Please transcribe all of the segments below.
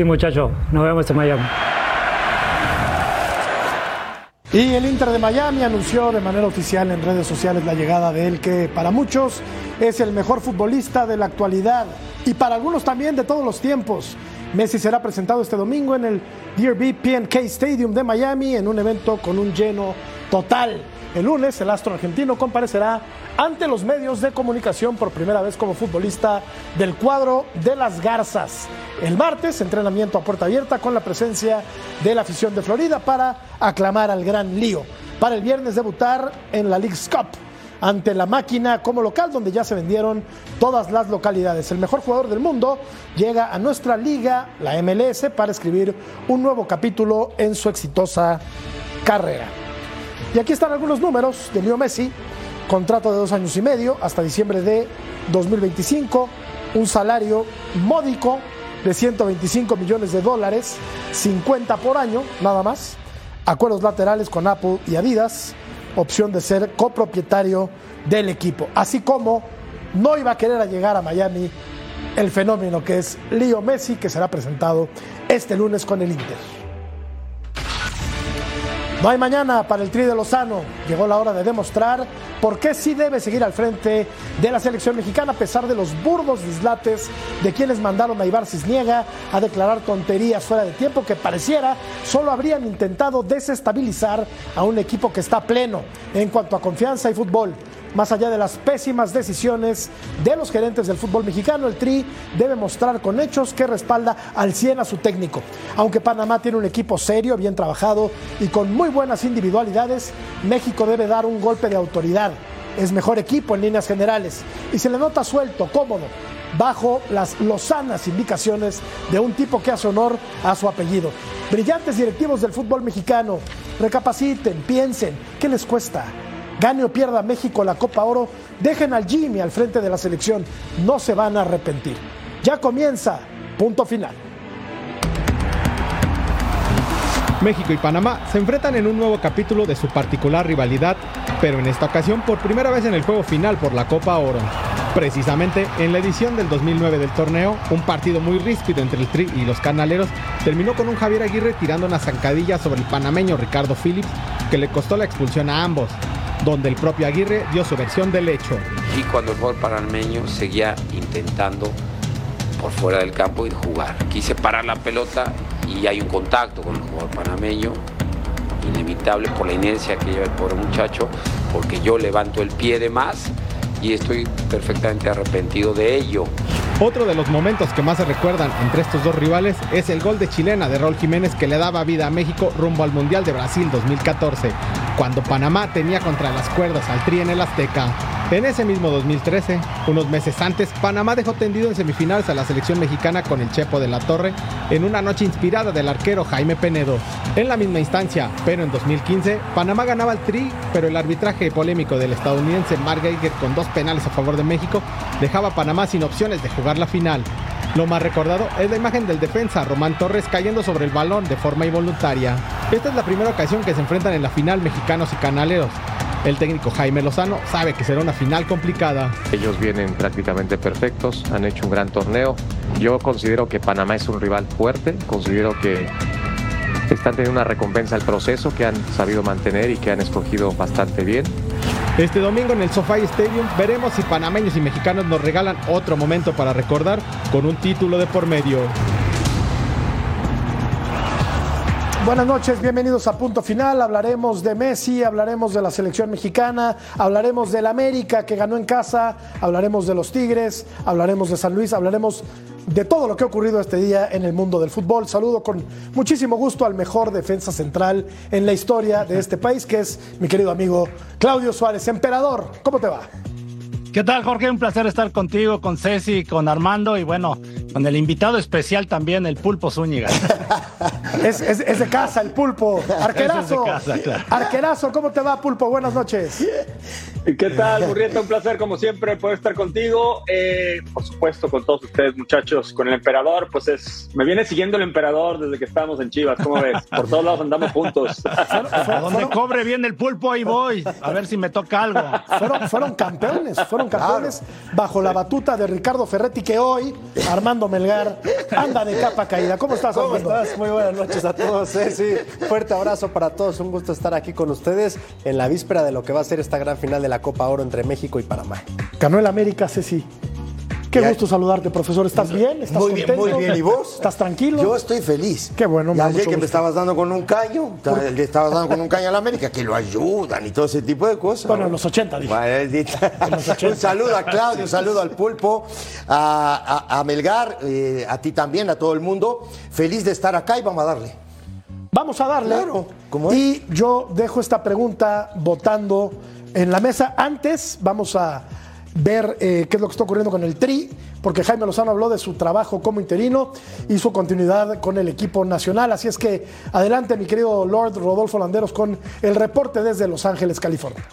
Sí, muchachos, nos vemos en Miami. Y el Inter de Miami anunció de manera oficial en redes sociales la llegada de él, que para muchos es el mejor futbolista de la actualidad y para algunos también de todos los tiempos. Messi será presentado este domingo en el DRB PNK Stadium de Miami en un evento con un lleno total. El lunes, el astro argentino comparecerá ante los medios de comunicación por primera vez como futbolista del cuadro de las Garzas. El martes, entrenamiento a puerta abierta con la presencia de la afición de Florida para aclamar al gran lío. Para el viernes debutar en la League's Cup ante la máquina como local donde ya se vendieron todas las localidades. El mejor jugador del mundo llega a nuestra liga, la MLS, para escribir un nuevo capítulo en su exitosa carrera. Y aquí están algunos números de Leo Messi. Contrato de dos años y medio hasta diciembre de 2025. Un salario módico de 125 millones de dólares, 50 por año, nada más. Acuerdos laterales con Apple y Adidas. Opción de ser copropietario del equipo. Así como no iba a querer llegar a Miami el fenómeno que es Leo Messi, que será presentado este lunes con el Inter. No hay mañana para el Tri de Lozano. Llegó la hora de demostrar por qué sí debe seguir al frente de la selección mexicana a pesar de los burdos dislates de quienes mandaron a Ibar Cisniega a declarar tonterías fuera de tiempo que pareciera solo habrían intentado desestabilizar a un equipo que está pleno en cuanto a confianza y fútbol. Más allá de las pésimas decisiones de los gerentes del fútbol mexicano, el Tri debe mostrar con hechos que respalda al 100 a su técnico. Aunque Panamá tiene un equipo serio, bien trabajado y con muy buenas individualidades, México debe dar un golpe de autoridad. Es mejor equipo en líneas generales y se le nota suelto, cómodo, bajo las lozanas indicaciones de un tipo que hace honor a su apellido. Brillantes directivos del fútbol mexicano, recapaciten, piensen, ¿qué les cuesta? Gane o pierda México la Copa Oro, dejen al Jimmy al frente de la selección, no se van a arrepentir. Ya comienza, punto final. México y Panamá se enfrentan en un nuevo capítulo de su particular rivalidad, pero en esta ocasión por primera vez en el juego final por la Copa Oro. Precisamente en la edición del 2009 del torneo, un partido muy ríspido entre el Tri y los canaleros terminó con un Javier Aguirre tirando una zancadilla sobre el panameño Ricardo Phillips que le costó la expulsión a ambos donde el propio Aguirre dio su versión del hecho. Y cuando el jugador panameño seguía intentando por fuera del campo y jugar. Quise parar la pelota y hay un contacto con el jugador panameño, inevitable por la inercia que lleva el pobre muchacho, porque yo levanto el pie de más y estoy perfectamente arrepentido de ello. Otro de los momentos que más se recuerdan entre estos dos rivales es el gol de chilena de Raúl Jiménez que le daba vida a México rumbo al Mundial de Brasil 2014, cuando Panamá tenía contra las cuerdas al Tri en el Azteca. En ese mismo 2013, unos meses antes, Panamá dejó tendido en semifinales a la selección mexicana con el Chepo de la Torre en una noche inspirada del arquero Jaime Penedo. En la misma instancia, pero en 2015, Panamá ganaba el tri, pero el arbitraje polémico del estadounidense Mark Geiger con dos penales a favor de México dejaba a Panamá sin opciones de jugar la final. Lo más recordado es la imagen del defensa Román Torres cayendo sobre el balón de forma involuntaria. Esta es la primera ocasión que se enfrentan en la final mexicanos y canaleros. El técnico Jaime Lozano sabe que será una final complicada. Ellos vienen prácticamente perfectos, han hecho un gran torneo. Yo considero que Panamá es un rival fuerte, considero que están teniendo una recompensa al proceso que han sabido mantener y que han escogido bastante bien. Este domingo en el SoFi Stadium veremos si panameños y mexicanos nos regalan otro momento para recordar con un título de por medio. Buenas noches, bienvenidos a Punto Final. Hablaremos de Messi, hablaremos de la selección mexicana, hablaremos del América que ganó en casa, hablaremos de los Tigres, hablaremos de San Luis, hablaremos de todo lo que ha ocurrido este día en el mundo del fútbol. Saludo con muchísimo gusto al mejor defensa central en la historia de este país, que es mi querido amigo Claudio Suárez. Emperador, ¿cómo te va? ¿Qué tal, Jorge? Un placer estar contigo, con Ceci, con Armando y bueno, con el invitado especial también, el Pulpo Zúñiga. es, de casa, el Pulpo. Arquerazo. Arquerazo, ¿cómo te va, Pulpo? Buenas noches. ¿Qué tal, Murrieta? Un placer, como siempre, poder estar contigo. Eh, por supuesto, con todos ustedes, muchachos. Con el emperador, pues es. Me viene siguiendo el emperador desde que estábamos en Chivas. ¿Cómo ves? Por todos lados andamos juntos. A donde cobre bien el pulpo, ahí voy. A ver si me toca algo. Fueron, fueron campeones, fueron campeones bajo la batuta de Ricardo Ferretti, que hoy, Armando Melgar, anda de capa caída. ¿Cómo estás, ¿Cómo Armando? estás? Muy buenas noches a todos. eh, sí. Fuerte abrazo para todos. Un gusto estar aquí con ustedes en la víspera de lo que va a ser esta gran final de la Copa Oro entre México y Panamá. Ganó el América, Ceci. Qué Ya. gusto saludarte, profesor. ¿Estás bien? ¿Estás Muy bien, muy bien. ¿Y vos? ¿Estás tranquilo? Yo estoy feliz. Qué bueno, me ayer que me estabas dando con un caño, le estabas dando con un caño a la América, que lo ayudan y todo ese tipo de cosas. Bueno, ¿no? en los 80, dije. Bueno, él dice- un saludo a Claudio, un saludo al Pulpo, a, a- a Melgar, eh, a ti también, a todo el mundo. Feliz de estar acá y vamos a darle. Vamos a darle. Claro, ¿cómo es? y yo dejo esta pregunta votando en la mesa. Antes vamos a ver eh, qué es lo que está ocurriendo con el Tri, porque Jaime Lozano habló de su trabajo como interino y su continuidad con el equipo nacional. Así es que adelante, mi querido Lord Rodolfo Landeros, con el reporte desde Los Ángeles, California.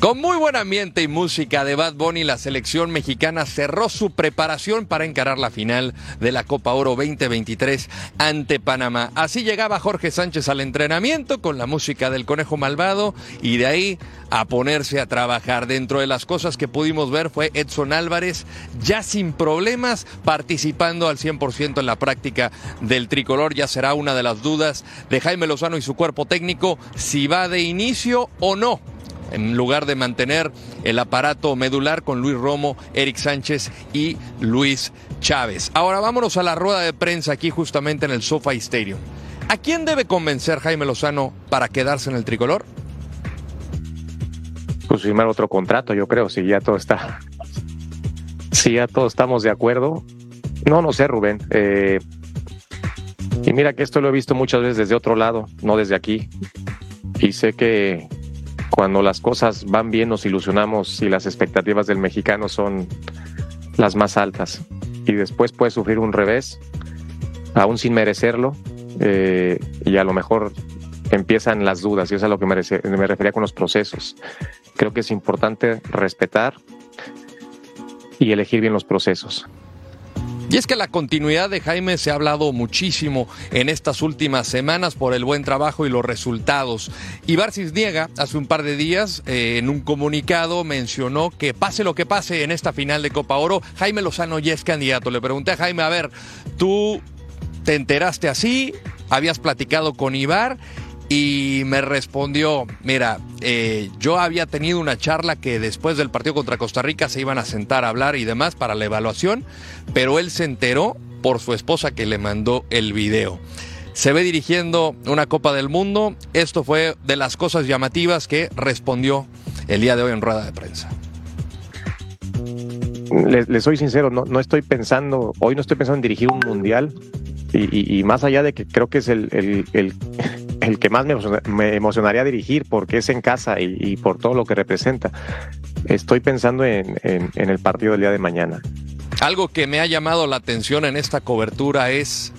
Con muy buen ambiente y música de Bad Bunny, la selección mexicana cerró su preparación para encarar la final de la Copa Oro 2023 ante Panamá. Así llegaba Jorge Sánchez al entrenamiento con la música del Conejo Malvado y de ahí a ponerse a trabajar. Dentro de las cosas que pudimos ver fue Edson Álvarez ya sin problemas participando al 100% en la práctica del tricolor. Ya será una de las dudas de Jaime Lozano y su cuerpo técnico si va de inicio o no en lugar de mantener el aparato medular con Luis Romo, Eric Sánchez y Luis Chávez. Ahora vámonos a la rueda de prensa aquí justamente en el SoFi Stadium. ¿A quién debe convencer Jaime Lozano para quedarse en el tricolor? pues firmar otro contrato, yo creo, si ya todo está, si ya todos estamos de acuerdo. No, no sé, Rubén. Eh, y mira que esto lo he visto muchas veces desde otro lado, no desde aquí. Y sé que cuando las cosas van bien nos ilusionamos y las expectativas del mexicano son las más altas. Y después puede sufrir un revés, aún sin merecerlo, eh, y a lo mejor empiezan las dudas, y eso es a lo que me, refería con los procesos. Creo que es importante respetar y elegir bien los procesos. Y es que la continuidad de Jaime se ha hablado muchísimo en estas últimas semanas por el buen trabajo y los resultados. Ibar Cisniega, hace un par de días, eh, en un comunicado, mencionó que pase lo que pase en esta final de Copa Oro, Jaime Lozano ya es candidato. Le pregunté a Jaime, a ver, tú te enteraste así, habías platicado con Ibar y me respondió, mira, eh, yo había tenido una charla que después del partido contra Costa Rica se iban a sentar a hablar y demás para la evaluación, pero él se enteró por su esposa que le mandó el video. Se ve dirigiendo una Copa del Mundo, esto fue de las cosas llamativas que respondió el día de hoy en rueda de prensa. Le, le soy sincero, no, estoy pensando, hoy no estoy pensando en dirigir un mundial y, más allá de que creo que es el- el que más me, me emocionaría dirigir porque es en casa y, por todo lo que representa, estoy pensando en, en- en el partido del día de mañana. Algo que me ha llamado la atención en esta cobertura es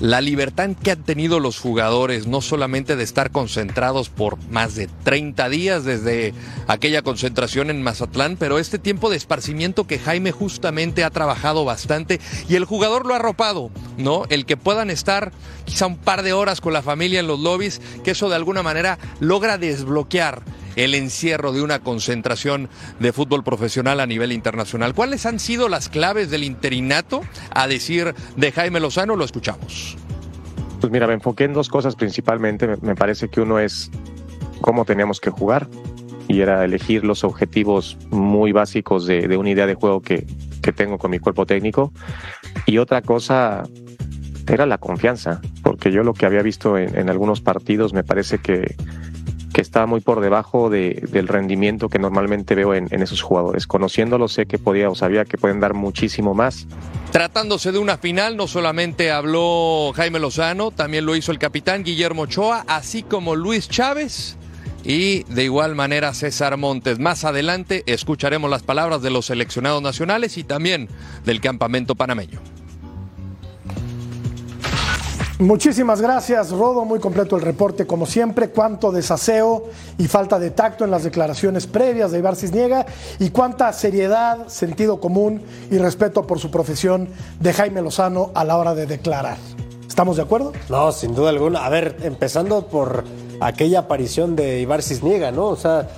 la libertad que han tenido los jugadores, no solamente de estar concentrados por más de 30 días desde aquella concentración en Mazatlán, pero este tiempo de esparcimiento que Jaime justamente ha trabajado bastante y el jugador lo ha arropado, ¿no? El que puedan estar quizá un par de horas con la familia en los lobbies, que eso de alguna manera logra desbloquear el encierro de una concentración de fútbol profesional a nivel internacional. ¿Cuáles han sido las claves del interinato? A decir de Jaime Lozano, lo escuchamos. Pues mira, me enfoqué en dos cosas principalmente. Me, parece que uno es cómo teníamos que jugar y era elegir los objetivos muy básicos de, de una idea de juego que, que tengo con mi cuerpo técnico. Y otra cosa era la confianza, porque yo lo que había visto en, en algunos partidos me parece que, que estaba muy por debajo de- del rendimiento que normalmente veo en, en esos jugadores. Conociéndolos sé que podía o sabía que pueden dar muchísimo más. Tratándose de una final, no solamente habló Jaime Lozano, también lo hizo el capitán Guillermo Ochoa, así como Luis Chávez y de igual manera César Montes. Más adelante escucharemos las palabras de los seleccionados nacionales y también del campamento panameño. Muchísimas gracias, Rodo. Muy completo el reporte, como siempre. Cuánto desaseo y falta de tacto en las declaraciones previas de Ibar Cisniega y cuánta seriedad, sentido común y respeto por su profesión de Jaime Lozano a la hora de declarar. ¿Estamos de acuerdo? No, sin duda alguna. A ver, empezando por aquella aparición de Ibar Cisniega, ¿no? O sea,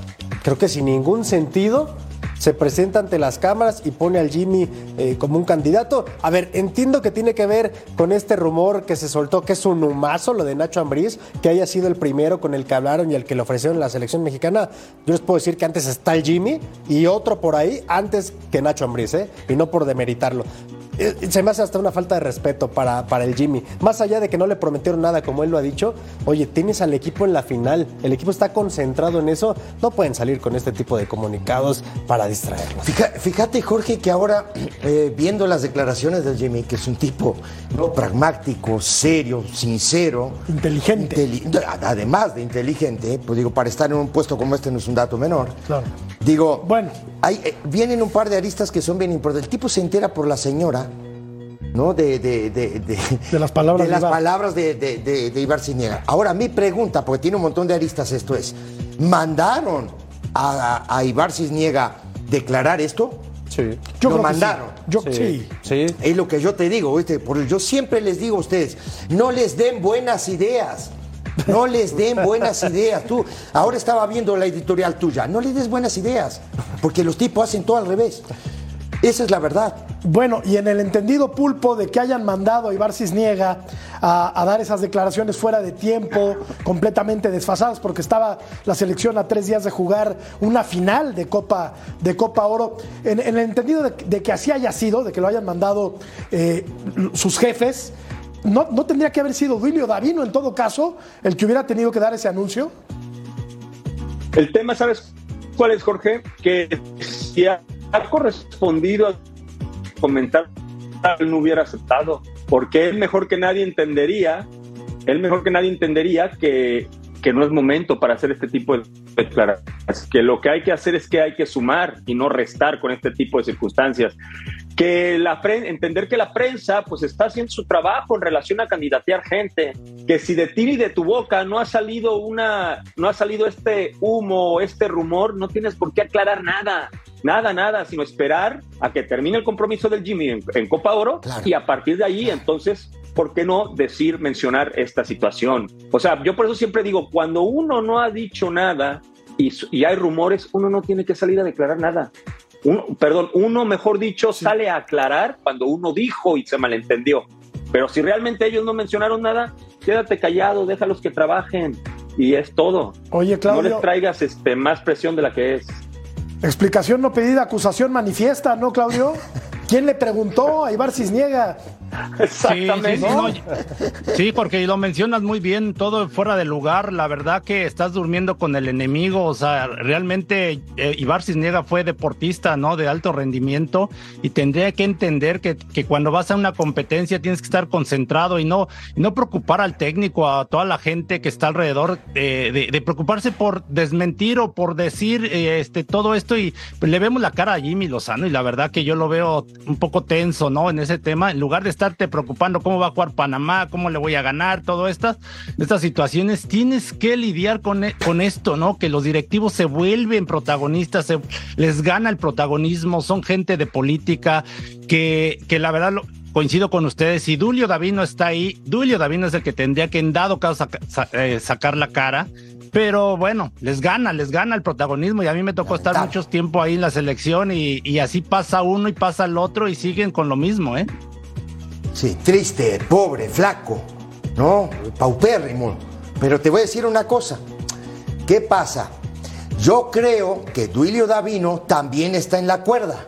creo que sin ningún sentido se presenta ante las cámaras y pone al Jimmy eh, como un candidato. A ver, entiendo que tiene que ver con este rumor que se soltó, que es un humazo, lo de Nacho Ambriz, que haya sido el primero con el que hablaron y el que le ofrecieron la selección mexicana. Yo les puedo decir que antes está el Jimmy y otro por ahí antes que Nacho Ambriz, ¿eh? Y no por demeritarlo. Eh, se me hace hasta una falta de respeto para, para el Jimmy. Más allá de que no le prometieron nada, como él lo ha dicho, oye, tienes al equipo en la final, el equipo está concentrado en eso, no pueden salir con este tipo de comunicados para distraerlos. Fíjate, Jorge, que ahora, eh, viendo las declaraciones del Jimmy, que es un tipo ¿no? pragmático, serio, sincero. Inteligente. inteli- además de inteligente, pues digo, para estar en un puesto como este no es un dato menor. Claro. Digo, Bueno. hay, eh, vienen un par de aristas que son bien importantes. El tipo se entera por la señora, ¿no? De, de, de, de- De las palabras de de las Ibar. palabras de, de, de- de Ibar Cisniega. Ahora, mi pregunta, porque tiene un montón de aristas esto es, ¿mandaron a, a, a Ibar Cisniega declarar esto? Sí. Yo Lo creo que sí. mandaron. Yo, sí. Sí. Es lo que yo te digo, ¿viste? Porque yo siempre les digo a ustedes, no les den buenas ideas. No les den buenas ideas. Tú, ahora estaba viendo la editorial tuya, no les des buenas ideas, porque los tipos hacen todo al revés. Esa es la verdad. Bueno, y en el entendido pulpo de que hayan mandado a Ibar Cisniega a, a dar esas declaraciones fuera de tiempo, completamente desfasadas, porque estaba la selección a tres días de jugar una final de Copa, de Copa Oro. En, en el entendido de, de que así haya sido, de que lo hayan mandado eh, sus jefes, ¿no, ¿no tendría que haber sido Duilio Davino en todo caso el que hubiera tenido que dar ese anuncio? El tema, ¿sabes cuál es, Jorge? Que si ha, correspondido a comentar, él no hubiera aceptado, porque él mejor que nadie entendería, él mejor que nadie entendería que, que no es momento para hacer este tipo de declaraciones, que lo que hay que hacer es que hay que sumar y no restar con este tipo de circunstancias. Que la entender que la prensa pues está haciendo su trabajo en relación a candidatear gente, que si de ti y de tu boca no ha salido una, no ha salido este humo, este rumor, no tienes por qué aclarar nada, nada, nada, sino esperar a que termine el compromiso del Jimmy en, en Copa Oro Claro. y a partir de ahí entonces, ¿por qué no decir, mencionar esta situación? O sea, yo por eso siempre digo, cuando uno no ha dicho nada y, y hay rumores, uno no tiene que salir a declarar nada. Uno, perdón, uno, mejor dicho, sale a aclarar cuando uno dijo y se malentendió. Pero si realmente ellos no mencionaron nada, quédate callado, déjalos que trabajen y es todo. Oye, No Claudio. les traigas este, más presión de la que es. Explicación no pedida, acusación manifiesta, ¿no, Claudio? ¿Quién le preguntó a Ibar Cisniega? Exactamente. Sí, sí, sí, no, sí, porque lo mencionas muy bien, todo fuera de lugar. La verdad que estás durmiendo con el enemigo. O sea, realmente eh, Ibar Cisniega fue deportista, ¿no? De alto rendimiento y tendría que entender que, que cuando vas a una competencia tienes que estar concentrado y no, y no preocupar al técnico, a toda la gente que está alrededor, eh, de, de preocuparse por desmentir o por decir eh, este, todo esto. Y pues, le vemos la cara a Jimmy Lozano y la verdad que yo lo veo un poco tenso, ¿no? En ese tema, en lugar de estarte preocupando cómo va a jugar Panamá, cómo le voy a ganar, todas estas, estas situaciones, tienes que lidiar con, e- con esto, ¿no? Que los directivos se vuelven protagonistas, se- les gana el protagonismo, son gente de política que, que la verdad lo- coincido con ustedes, si Dulio Davino está ahí, Dulio Davino es el que tendría que en dado caso saca- sa- eh, sacar la cara. Pero bueno, les gana, les gana el protagonismo y a mí me tocó estar mucho tiempo ahí en la selección y, y así pasa uno y pasa el otro y siguen con lo mismo, ¿eh? Sí, triste, pobre, flaco, ¿no? Paupérrimo. Pero te voy a decir una cosa. ¿Qué pasa? Yo creo que Duilio Davino también está en la cuerda.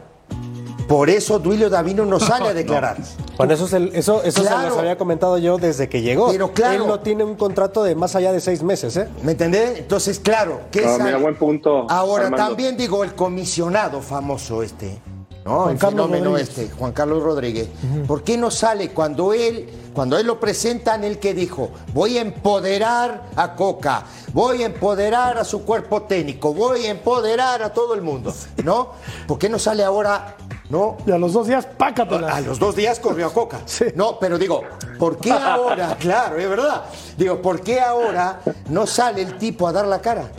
Por eso Duilio Davino no sale a declarar. Bueno, eso, es el- eso, eso se les había comentado yo desde que llegó. Pero claro. Él no tiene un contrato de más allá de seis meses, ¿eh? ¿Me entendés? Entonces, claro, ¿qué No, sale? mira, buen punto, Ahora, Armando. también digo, el comisionado famoso este, ¿no? Juan el Carlos fenómeno Rodríguez. este, Juan Carlos Rodríguez. ¿Por qué no sale cuando él, cuando él lo presentan, él que dijo, voy a empoderar a Coca, voy a empoderar a su cuerpo técnico, voy a empoderar a todo el mundo, ¿no? ¿Por qué no sale ahora ¿no? Y a los dos días, pácatelas. A los dos días corrió a Coca. No, pero digo, ¿por qué ahora? claro, es verdad. Digo, ¿por qué ahora no sale el tipo a dar la cara?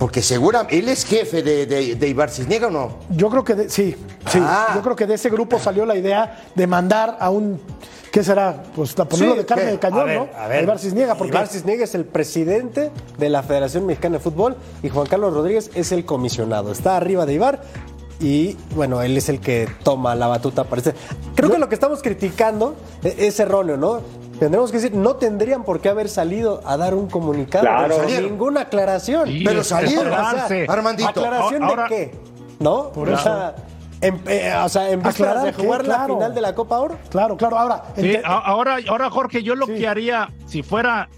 Porque seguramente, él es jefe de, de, de Ibar Cisniega o no? Yo creo que de- sí, sí. Ah. Yo creo que de ese grupo salió la idea de mandar a un. ¿Qué será? Pues a ponerlo Sí, de carne ¿qué? de cañón, A ver, ¿no? A ver, Ibar Cisniega, porque Ibar Cisniega es el presidente de la Federación Mexicana de Fútbol y Juan Carlos Rodríguez es el comisionado. Está arriba de Ibar y, bueno, él es el que toma la batuta. Parece. Creo que lo que estamos criticando e- es erróneo, ¿no? Tendremos que decir, no tendrían por qué haber salido a dar un comunicado. Claro. Salieron. ninguna aclaración. Sí, Pero salieron. Armandito. ¿Aclaración Ahora- de qué? ¿No? Por o eso. sea, en, eh, o sea, en Aclarar de jugar la claro. final de la Copa Oro. Claro, claro. Ahora, Sí, ahora, ahora, Jorge, yo lo Sí. que haría, si fuera,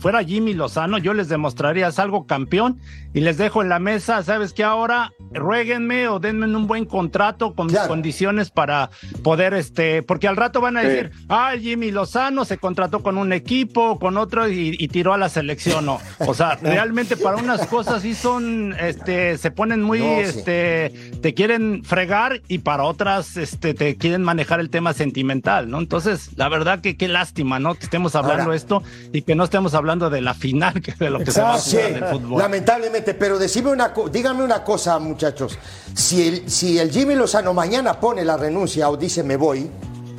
fuera Jimmy Lozano, yo les demostraría salgo campeón y les dejo en la mesa, ¿sabes qué? Ahora ruéguenme o denme un buen contrato con mis condiciones para poder, este, porque al rato van a Sí. decir, ah, Jimmy Lozano se contrató con un equipo, con otro y, y tiró a la selección, no. O sea, realmente para unas cosas sí son, este, se ponen muy, No, sí. este, te quieren fregar y para otras, este, te quieren manejar el tema sentimental, ¿no? Entonces, la verdad que qué lástima, ¿no? Que estemos hablando Ahora. esto y que no estemos hablando de la final, que de lo que se va a jugar Sí, en el fútbol. lamentablemente, pero decime una díganme una cosa, muchachos. Si el, si el Jimmy Lozano mañana pone la renuncia o dice me voy,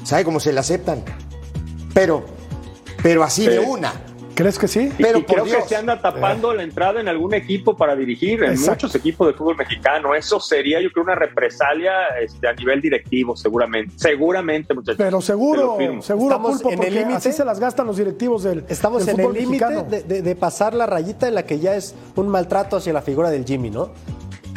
¿sabe cómo se la aceptan? Pero, pero así de Sí. una. ¿Crees que sí? Pero y creo Dios. que se anda tapando la entrada en algún equipo para dirigir, en Exacto. muchos equipos de fútbol mexicano. Eso sería, yo creo, una represalia este, a nivel directivo, seguramente. Seguramente, muchachos. Pero seguro, seguro, Estamos Pulpo, en el porque límite. así se las gastan los directivos del Estamos del en el fútbol límite de- de pasar la rayita en la que ya es un maltrato hacia la figura del Jimmy, ¿no?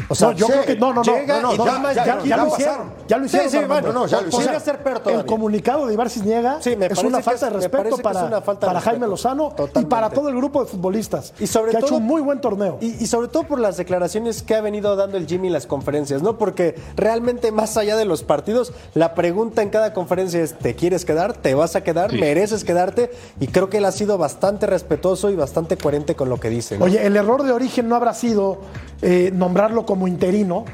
O No, yo sí, creo que no, no, no, llega no, no, ya, ya- ya ya lo hicieron, ya lo Sí, hicieron. sí, Armando. bueno, no, ya lo sea, hicieron. ser. El comunicado de Ibar Cisniega Sí, me es una falta es- de me respeto para, es una falta de para Jaime. Lozano y para todo el grupo de futbolistas Y sobre que ha todo- hecho un muy buen torneo. Y, y sobre todo por las declaraciones que ha venido dando el Jimmy en las conferencias, ¿no? Porque realmente más allá de los partidos, la pregunta en cada conferencia es, ¿te quieres quedar? ¿Te vas a quedar? ¿Mereces quedarte? Y creo que él ha sido bastante respetuoso y bastante coherente con lo que dice. ¿no? Oye, el error de origen no habrá sido eh, nombrarlo como interino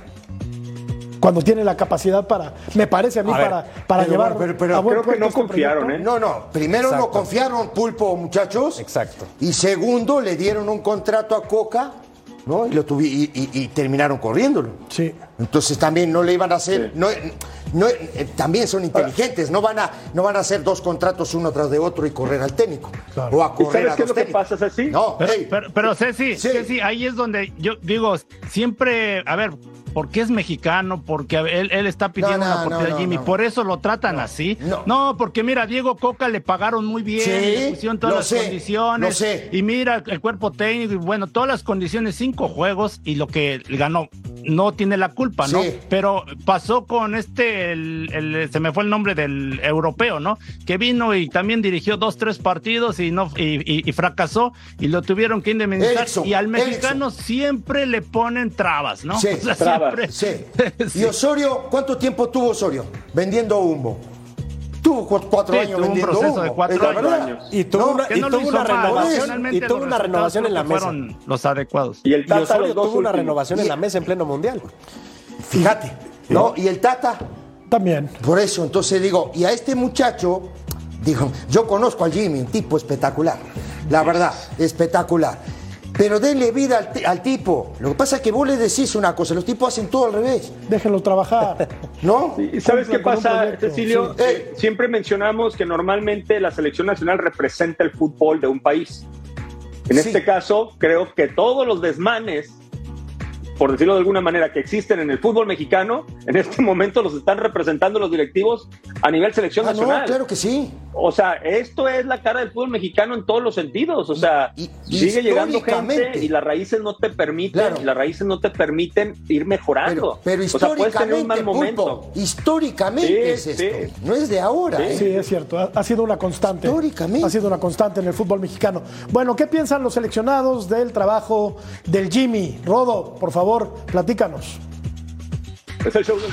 cuando tiene la capacidad para, me parece a mí, A ver, para, para pero llevar pero- pero a buen creo que no este confiaron, proyecto. ¿eh? No, no. Primero no confiaron pulpo, muchachos. Exacto. Y segundo, le dieron un contrato a Coca, ¿no? Y, lo tuvi- y, y- y terminaron corriéndolo. Sí. Entonces también no le iban a hacer, no, no, eh, también son inteligentes, no van a, no van a hacer dos contratos uno tras de otro y correr al técnico. O a ¿Y correr sabes a qué es lo que técnicos. pasa, Ceci? No, Pero, hey, pero, pero Ceci, Sí. Ceci, ahí es donde yo digo, siempre, a ver, porque es mexicano, porque él, él está pidiendo No, no, una oportunidad no, a Jimmy, por eso lo tratan así. no. porque mira, Diego Coca le pagaron muy bien, Sí, le pusieron todas las sé, condiciones. sé. Y mira, el cuerpo técnico, y bueno, todas las condiciones, cinco juegos, y lo que ganó, no tiene la culpa, ¿no? Sí. Pero pasó con este, el, el- se me fue el nombre del europeo, ¿no? Que vino y también dirigió dos, tres partidos y no y, y- y fracasó y lo tuvieron que indemnizar. Erickson, y al mexicano siempre le ponen trabas, ¿no? Sí, O sea, trabas, siempre- sí. ¿Y Osorio, cuánto tiempo tuvo Osorio vendiendo humo? Tuvo cu- cuatro Sí, años tuvo un vendiendo proceso humo. de cuatro años. Y tuvo No, una, y no tuvo renovación, y tuvo una en la mesa. fueron los adecuados. Y el Y Tata, Osorio los dos tuvo una renovación en la mesa en pleno mundial. Fíjate, ¿no? Y el Tata, También. por eso, entonces digo, y a este muchacho, digo, yo conozco al Jimmy, un tipo espectacular, la verdad, espectacular. Pero denle vida al, ti- al tipo. Lo que pasa es que vos le decís una cosa, los tipos hacen todo al revés, Déjenlo trabajar. ¿no? ¿Y sabes qué pasa, Cecilio? sí. Eh, siempre mencionamos que normalmente la selección nacional representa el fútbol de un país. En Sí. este caso, creo que todos los desmanes, por decirlo de alguna manera, que existen en el fútbol mexicano, en este momento los están representando los directivos a nivel selección Ah, no, nacional. claro que sí. O sea, esto es la cara del fútbol mexicano en todos los sentidos. O sea, Y- y sigue llegando históricamente- gente y las raíces no te permiten, Claro. y las raíces no te permiten ir mejorando. Pero, pero o sea, tener un históricamente, mal momento. Pulpo, históricamente Sí, es sí. esto. No es de ahora. ¿eh? Sí, es cierto. Ha, ha sido una constante. Históricamente. Ha sido una constante en el fútbol mexicano. Bueno, ¿qué piensan los seleccionados del trabajo del Jimmy? Rodo, por favor, platícanos. Es el show del-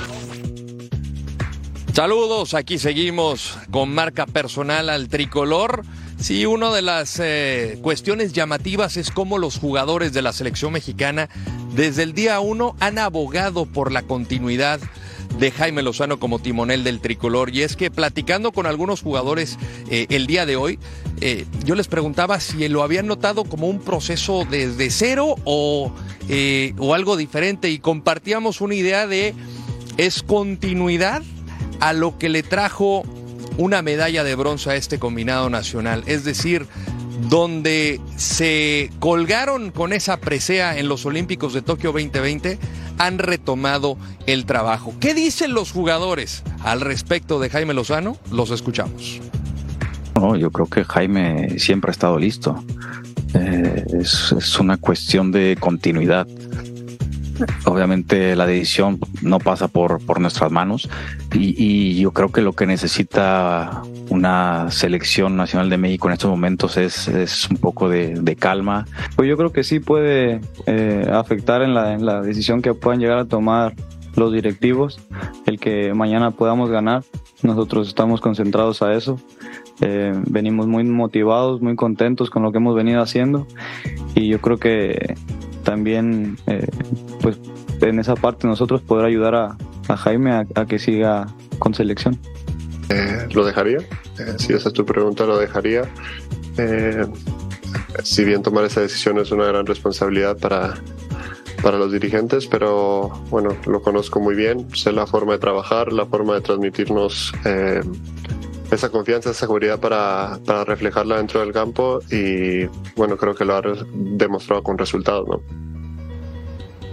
Saludos, aquí seguimos con marca personal al tricolor. Sí, una de las eh, cuestiones llamativas es cómo los jugadores de la selección mexicana desde el día uno han abogado por la continuidad de Jaime Lozano como timonel del tricolor. Y es que platicando con algunos jugadores eh, el día de hoy, eh, yo les preguntaba si lo habían notado como un proceso desde cero o, o algo diferente y compartíamos una idea de es continuidad a lo que le trajo una medalla de bronce a este combinado nacional. Es decir, donde se colgaron con esa presea en los Olímpicos de Tokio 2020, han retomado el trabajo. ¿Qué dicen los jugadores al respecto de Jaime Lozano? Los escuchamos. No, yo creo que Jaime siempre ha estado listo. Eh, es, es una cuestión de continuidad. Obviamente la decisión no pasa por, por nuestras manos y, y, yo creo que lo que necesita una selección nacional de México en estos momentos es, es un poco de, de, calma. Pues yo creo que sí puede eh, afectar en la, en la decisión que puedan llegar a tomar los directivos, el que mañana podamos ganar. Nosotros estamos concentrados a eso. Eh, venimos muy motivados, muy contentos con lo que hemos venido haciendo y yo creo que también eh, pues en esa parte nosotros poder ayudar a, Jaime a, que siga con selección. Eh, lo dejaría, eh, si esa es tu pregunta, lo dejaría. Eh, si bien tomar esa decisión es una gran responsabilidad para, para los dirigentes, pero bueno, lo conozco muy bien, sé la forma de trabajar, la forma de transmitirnos esa confianza, esa seguridad para, para, reflejarla dentro del campo y bueno, creo que lo ha demostrado con resultados, ¿no?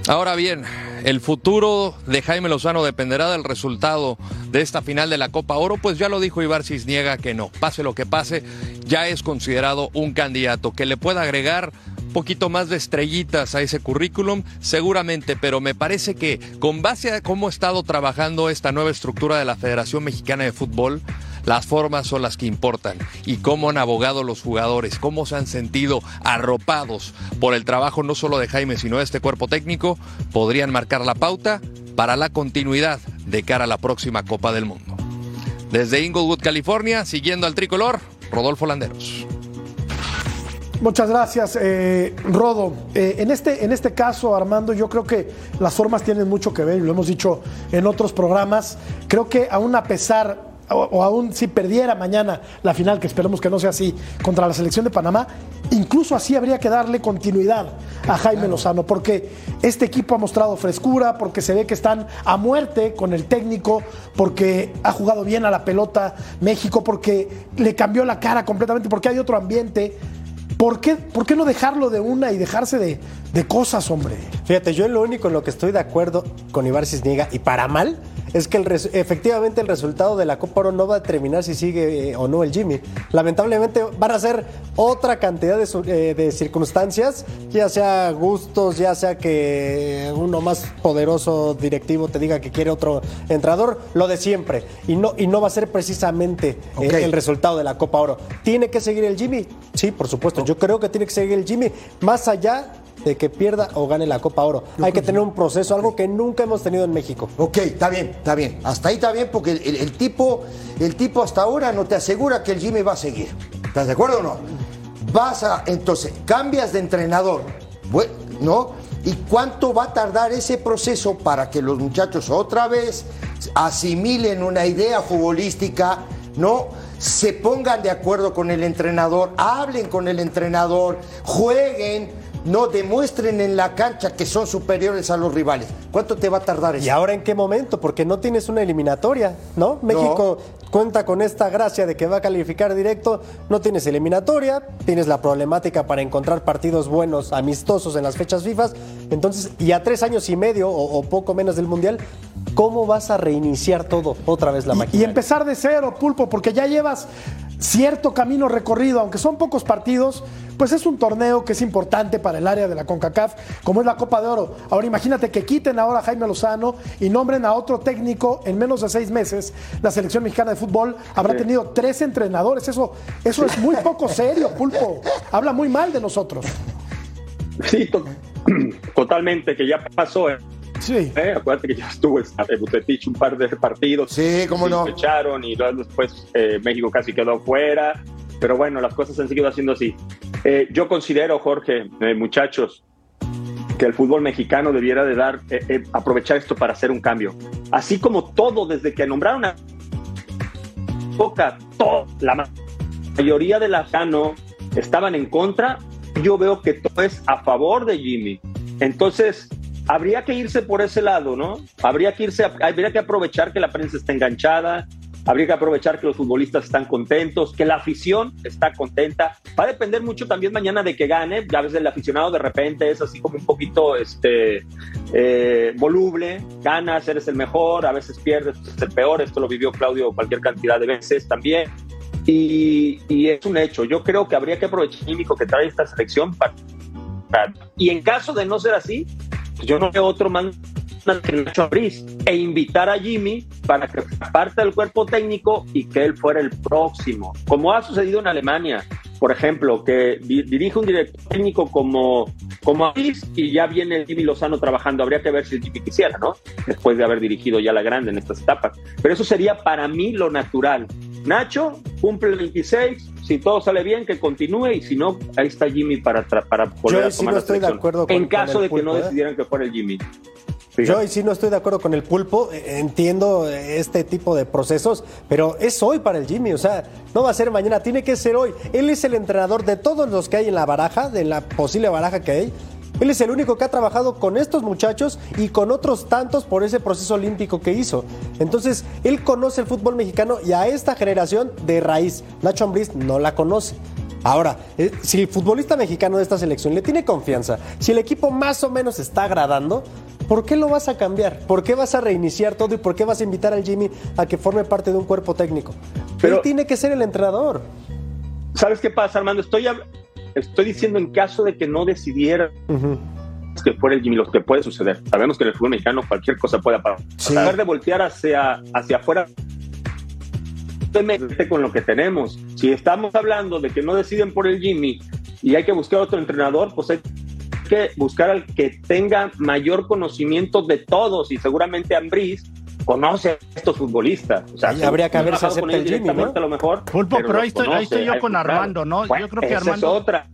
Ahora bien, el futuro de Jaime Lozano dependerá del resultado de esta final de la Copa Oro, pues ya lo dijo Ibar Cisniega que no, pase lo que pase, ya es considerado un candidato. Que le pueda agregar poquito más de estrellitas a ese currículum, seguramente, pero me parece que con base a cómo ha estado trabajando esta nueva estructura de la Federación Mexicana de Fútbol, las formas son las que importan y cómo han abogado los jugadores, cómo se han sentido arropados por el trabajo no solo de Jaime, sino de este cuerpo técnico, podrían marcar la pauta para la continuidad de cara a la próxima Copa del Mundo. Desde Inglewood, California, siguiendo al tricolor, Rodolfo Landeros. Muchas gracias, eh, Rodo. Eh, en, este, en este caso, Armando, yo creo que las formas tienen mucho que ver, y lo hemos dicho en otros programas. Creo que aún a pesar o, o, aún si perdiera mañana la final, que esperemos que no sea así, contra la selección de Panamá, incluso así habría que darle continuidad a Jaime Lozano, porque este equipo ha mostrado frescura, porque se ve que están a muerte con el técnico, porque ha jugado bien a la pelota México, porque le cambió la cara completamente, porque hay otro ambiente. ¿Por qué, ¿Por qué no dejarlo de una y dejarse de, de cosas, hombre? Fíjate, yo lo único en lo que estoy de acuerdo con Ibar Cisniega, y para mal, es que el efectivamente el resultado de la Copa Oro no va a determinar si sigue eh, o no el Jimmy. Lamentablemente van a ser otra cantidad de, eh, de, circunstancias, ya sea gustos, ya sea que uno más poderoso directivo te diga que quiere otro entrenador, lo de siempre. Y no, y no va a ser precisamente okay. eh, el resultado de la Copa Oro. ¿Tiene que seguir el Jimmy? Sí, por supuesto. Yo creo que tiene que seguir el Jimmy, más allá de que pierda o gane la Copa Oro. Hay que tener un proceso, algo que nunca hemos tenido en México. Ok, está bien, está bien. Hasta ahí está bien porque el, el, el, tipo, el tipo hasta ahora no te asegura que el Jimmy va a seguir. ¿Estás de acuerdo o no? Vas a, entonces, cambias de entrenador, ¿no? ¿Y cuánto va a tardar ese proceso para que los muchachos otra vez asimilen una idea futbolística, ¿no? Se pongan de acuerdo con el entrenador, hablen con el entrenador, jueguen, no demuestren en la cancha que son superiores a los rivales. ¿Cuánto te va a tardar eso? ¿Y ahora en qué momento? Porque no tienes una eliminatoria, ¿no? México no. cuenta con esta gracia de que va a calificar directo, no tienes eliminatoria, tienes la problemática para encontrar partidos buenos, amistosos en las fechas FIFA, entonces, y a tres años y medio o, o poco menos del Mundial, ¿cómo vas a reiniciar todo otra vez la máquina? Y empezar de cero, Pulpo, porque ya llevas cierto camino recorrido, aunque son pocos partidos, pues es un torneo que es importante para el área de la CONCACAF, como es la Copa de Oro. Ahora imagínate que quiten ahora a Jaime Lozano y nombren a otro técnico en menos de seis meses. La selección mexicana de fútbol habrá sí. tenido tres entrenadores. Eso, eso es muy poco serio, Pulpo. Habla muy mal de nosotros. Sí, to totalmente, que ya pasó. ¿eh? Sí. Eh, acuérdate que ya estuvo Bucetich un par de partidos. Sí, cómo no. Echaron y después eh, México casi quedó fuera. Pero bueno, las cosas han seguido haciendo así. Eh, yo considero, Jorge, eh, muchachos, que el fútbol mexicano debiera de dar, eh, aprovechar esto para hacer un cambio. Así como todo, desde que nombraron a Boca, todo, la mayoría de la Cano estaban en contra, yo veo que todo es a favor de Jimmy. Entonces, habría que irse por ese lado, ¿no? Habría que irse, habría que aprovechar que la prensa está enganchada, habría que aprovechar que los futbolistas están contentos, que la afición está contenta. Va a depender mucho también mañana de que gane. Ya a veces el aficionado de repente es así como un poquito este, eh, voluble, ganas, eres el mejor, a veces pierdes, es el peor. Esto lo vivió Claudio cualquier cantidad de veces también. Y, y es un hecho. Yo creo que habría que aprovechar el químico que trae esta selección para, y en caso de no ser así, pues yo no veo otro más que Nacho Ambriz e invitar a Jimmy para que parte del cuerpo técnico y que él fuera el próximo, como ha sucedido en Alemania, por ejemplo, que di- dirige un director técnico como como Ambriz y ya viene Jimmy Lozano trabajando, habría que ver si Jimmy quisiera, ¿no? Después de haber dirigido ya la grande en estas etapas, pero eso sería para mí lo natural. Nacho cumple el 26, si todo sale bien, que continúe y si no, ahí está Jimmy para, para volver a sí tomar no la estoy de acuerdo con- en con caso el de que no ¿eh? decidieran que fuera el Jimmy. Yo ahí sí no estoy de acuerdo con el pulpo, eh, entiendo eh, este tipo de procesos, pero es hoy para el Jimmy, o sea, no va a ser mañana, tiene que ser hoy. Él es el entrenador de todos los que hay en la baraja, de la posible baraja que hay. Él es el único que ha trabajado con estos muchachos y con otros tantos por ese proceso olímpico que hizo. Entonces, él conoce el fútbol mexicano y a esta generación de raíz. Nacho Ambriz no la conoce. Ahora, eh, si el futbolista mexicano de esta selección le tiene confianza, si el equipo más o menos está agradando, ¿por qué lo vas a cambiar? ¿Por qué vas a reiniciar todo y por qué vas a invitar al Jimmy a que forme parte de un cuerpo técnico? Él tiene que ser el entrenador. ¿Sabes qué pasa, Armando? Estoy, estoy diciendo en caso de que no decidiera que fuera el Jimmy, lo que puede suceder. Sabemos que en el fútbol mexicano cualquier cosa puede pasar. Tratar de voltear hacia, hacia afuera con lo que tenemos. Si estamos hablando de que no deciden por el Jimmy y hay que buscar otro entrenador, pues hay que buscar al que tenga mayor conocimiento de todos y seguramente Ambriz conoce a estos futbolistas. O sea, Ahí habría que no he ver si trabajado con acepta ellos el Jimmy, ¿no? a lo mejor. Pulpo, pero, ahí, estoy, ahí estoy yo con. Armando, ¿no? Bueno, yo creo que esa es Armando. otra.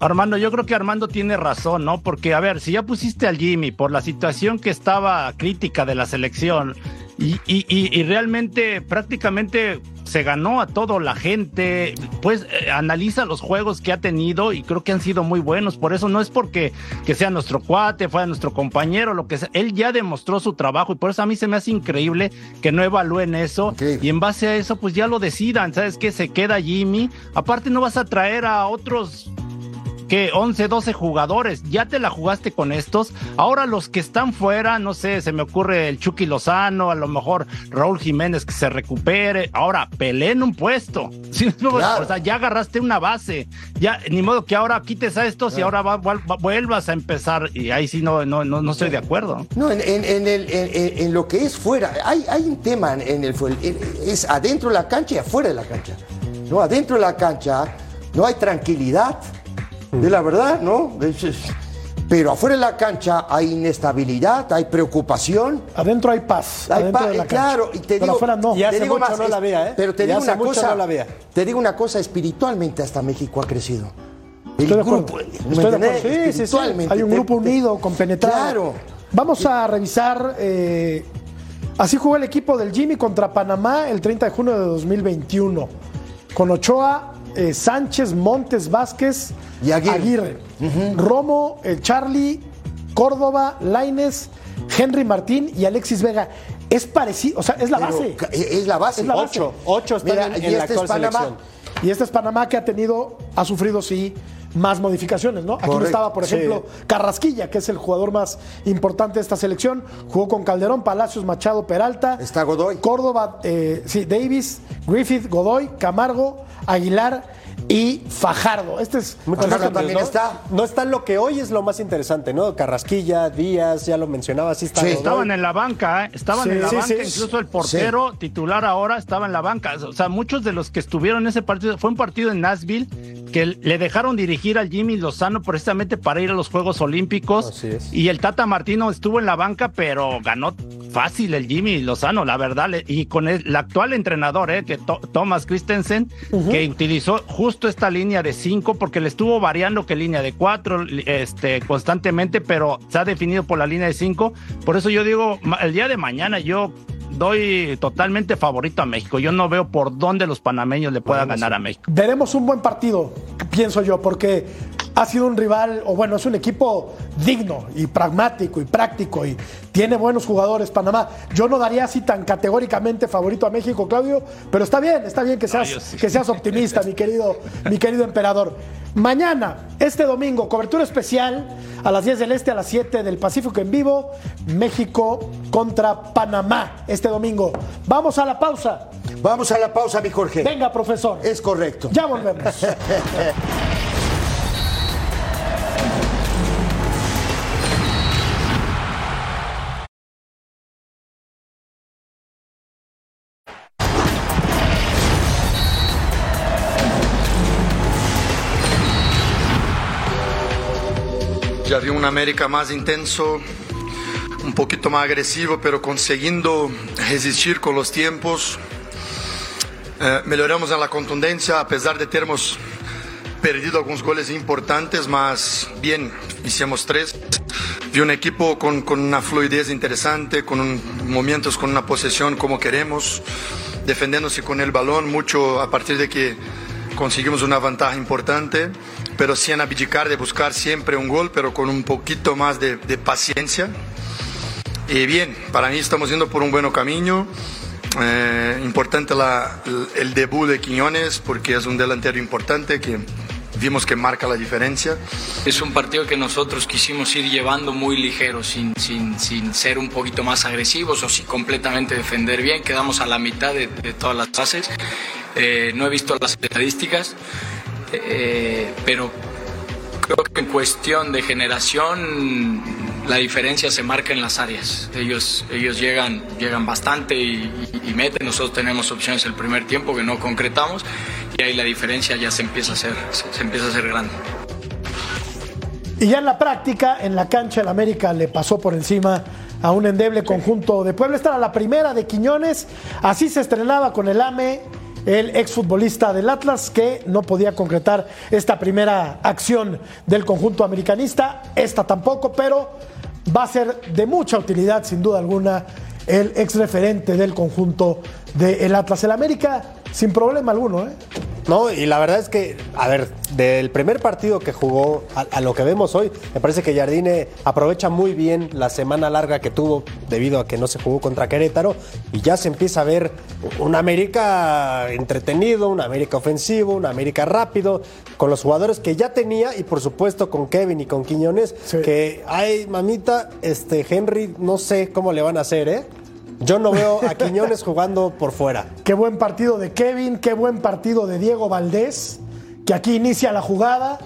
Armando, yo creo que Armando tiene razón, ¿no? Porque, a ver, si ya pusiste al Jimmy por la situación que estaba crítica de la selección y, y- y- y realmente prácticamente se ganó a toda la gente, pues eh, analiza los juegos que ha tenido y creo que han sido muy buenos. Por eso no es porque que sea nuestro cuate, fuera nuestro compañero, lo que sea. Él ya demostró su trabajo y por eso a mí se me hace increíble que no evalúen eso y en base a eso pues ya lo decidan. ¿Sabes qué? Se queda Jimmy. Aparte no vas a traer a otros que 11, 12 jugadores, ya te la jugaste con estos, ahora los que están fuera, no sé, se me ocurre el Chucky Lozano, a lo mejor Raúl Jiménez que se recupere, ahora peleen un puesto, ¿Sí? o sea, ya agarraste una base, ya ni modo que ahora quites a estos y ahora va- va- va- vuelvas a empezar. Y ahí sí no, no, no, no estoy de acuerdo. No, en, en- en el- en- lo que es fuera, hay, hay un tema en, el es adentro de la cancha y afuera de la cancha. No, adentro de la cancha no hay tranquilidad, de la verdad, ¿no? Pero afuera de la cancha hay inestabilidad, hay preocupación. Adentro hay paz. Hay adentro pa- de la eh, claro, cancha. y te Pero digo, afuera no. te digo más, es- ¿eh? Pero te Y digo hace una mucho cosa, no la te digo una cosa, espiritualmente hasta México ha crecido. El Estoy grupo, ¿me Estoy de. Sí, sí, sí. Espiritualmente, Hay un grupo te- unido, compenetrado. Claro. Vamos a revisar. eh, así jugó el equipo del Jimmy contra Panamá el 30 de junio de 2021. Con Ochoa, eh, Sánchez, Montes, Vázquez y Aguirre. Romo, eh, Charlie, Córdoba, Laines, Henry Martín y Alexis Vega. Es parecido, o sea, es la base. ca- es la base. Es la base. Ocho. Ocho están Mira, en- y en la este es actual Panamá. selección. Y este es Panamá que ha tenido, ha sufrido sí más modificaciones, ¿no? Aquí no estaba, por Sí. ejemplo, Carrasquilla, que es el jugador más importante de esta selección. Jugó con Calderón, Palacios, Machado, Peralta. Está Godoy. Córdoba, eh, sí, Davis, Griffith, Godoy, Camargo, Aguilar y Fajardo. Este es Fajardo también ¿no? está. No está lo que hoy es lo más interesante, ¿no? Carrasquilla, Díaz, ya lo mencionaba, sí está. Sí, estaban en la banca, ¿eh? estaban Sí, en la sí, banca, sí. incluso el portero titular ahora estaba en la banca. O sea, muchos de los que estuvieron en ese partido, fue un partido en Nashville, que le dejaron dirigir al Jimmy Lozano precisamente para ir a los Juegos Olímpicos. Y el Tata Martino estuvo en la banca, pero ganó fácil el Jimmy Lozano, la verdad. Y con el, actual entrenador, eh, que Thomas Christensen, que utilizó justo esta línea de cinco, porque le estuvo variando que línea de cuatro este, constantemente, pero se ha definido por la línea de cinco. Por eso yo digo, el día de mañana yo doy totalmente favorito a México. Yo no veo por dónde los panameños le puedan ganar a México. Veremos un buen partido, pienso yo, porque ha sido un rival, o bueno, es un equipo digno y pragmático y práctico y tiene buenos jugadores Panamá. Yo no daría así tan categóricamente favorito a México, Claudio, pero está bien, está bien que seas, que seas optimista, mi querido, mi querido emperador. Mañana, este domingo, cobertura especial a las 10 del Este, a las 7 del Pacífico en vivo, México contra Panamá, este domingo. Vamos a la pausa. Vamos a la pausa, mi Jorge. Venga, profesor. Es correcto. Ya volvemos. Ya vi un América más intenso, un poquito más agresivo, pero consiguiendo resistir con los tiempos. Eh, mejoramos en la contundencia, a pesar de termos perdido algunos goles importantes, más bien, hicimos tres. Vi un equipo con, una fluidez interesante, con momentos con una posesión como queremos, defendiéndose con el balón, mucho a partir de que conseguimos una ventaja importante pero sin abdicar de buscar siempre un gol, pero con un poquito más de, paciencia. Y bien, para mí estamos yendo por un buen camino. Eh, importante la, el debut de Quiñones porque es un delantero importante que vimos que marca la diferencia. Es un partido que nosotros quisimos ir llevando muy ligero, sin, sin, sin ser un poquito más agresivos o sin completamente defender bien. Quedamos a la mitad de, todas las fases. Eh, no he visto las estadísticas, eh, pero creo que en cuestión de generación la diferencia se marca en las áreas. Ellos, ellos llegan, llegan bastante y, meten, nosotros tenemos opciones el primer tiempo que no concretamos y ahí la diferencia ya se empieza a hacer, se, empieza a hacer grande. Y ya en la práctica, en la cancha, el América le pasó por encima a un endeble conjunto de Puebla. Esta era la primera de Quiñones. Así se estrenaba con el AME el exfutbolista del Atlas que no podía concretar esta primera acción del conjunto americanista, esta tampoco, pero va a ser de mucha utilidad sin duda alguna el ex referente del conjunto del Atlas. El América sin problema alguno, ¿eh? No, y la verdad es que, a ver, del primer partido que jugó a, lo que vemos hoy, me parece que Jardine aprovecha muy bien la semana larga que tuvo debido a que no se jugó contra Querétaro y ya se empieza a ver un América entretenido, un América ofensivo, un América rápido, con los jugadores que ya tenía y por supuesto con Kevin y con Quiñones, que, ay, mamita, este Henry, no sé cómo le van a hacer, ¿eh? Yo no veo a Quiñones jugando por fuera. Qué buen partido de Kevin, qué buen partido de Diego Valdés, que aquí inicia la jugada.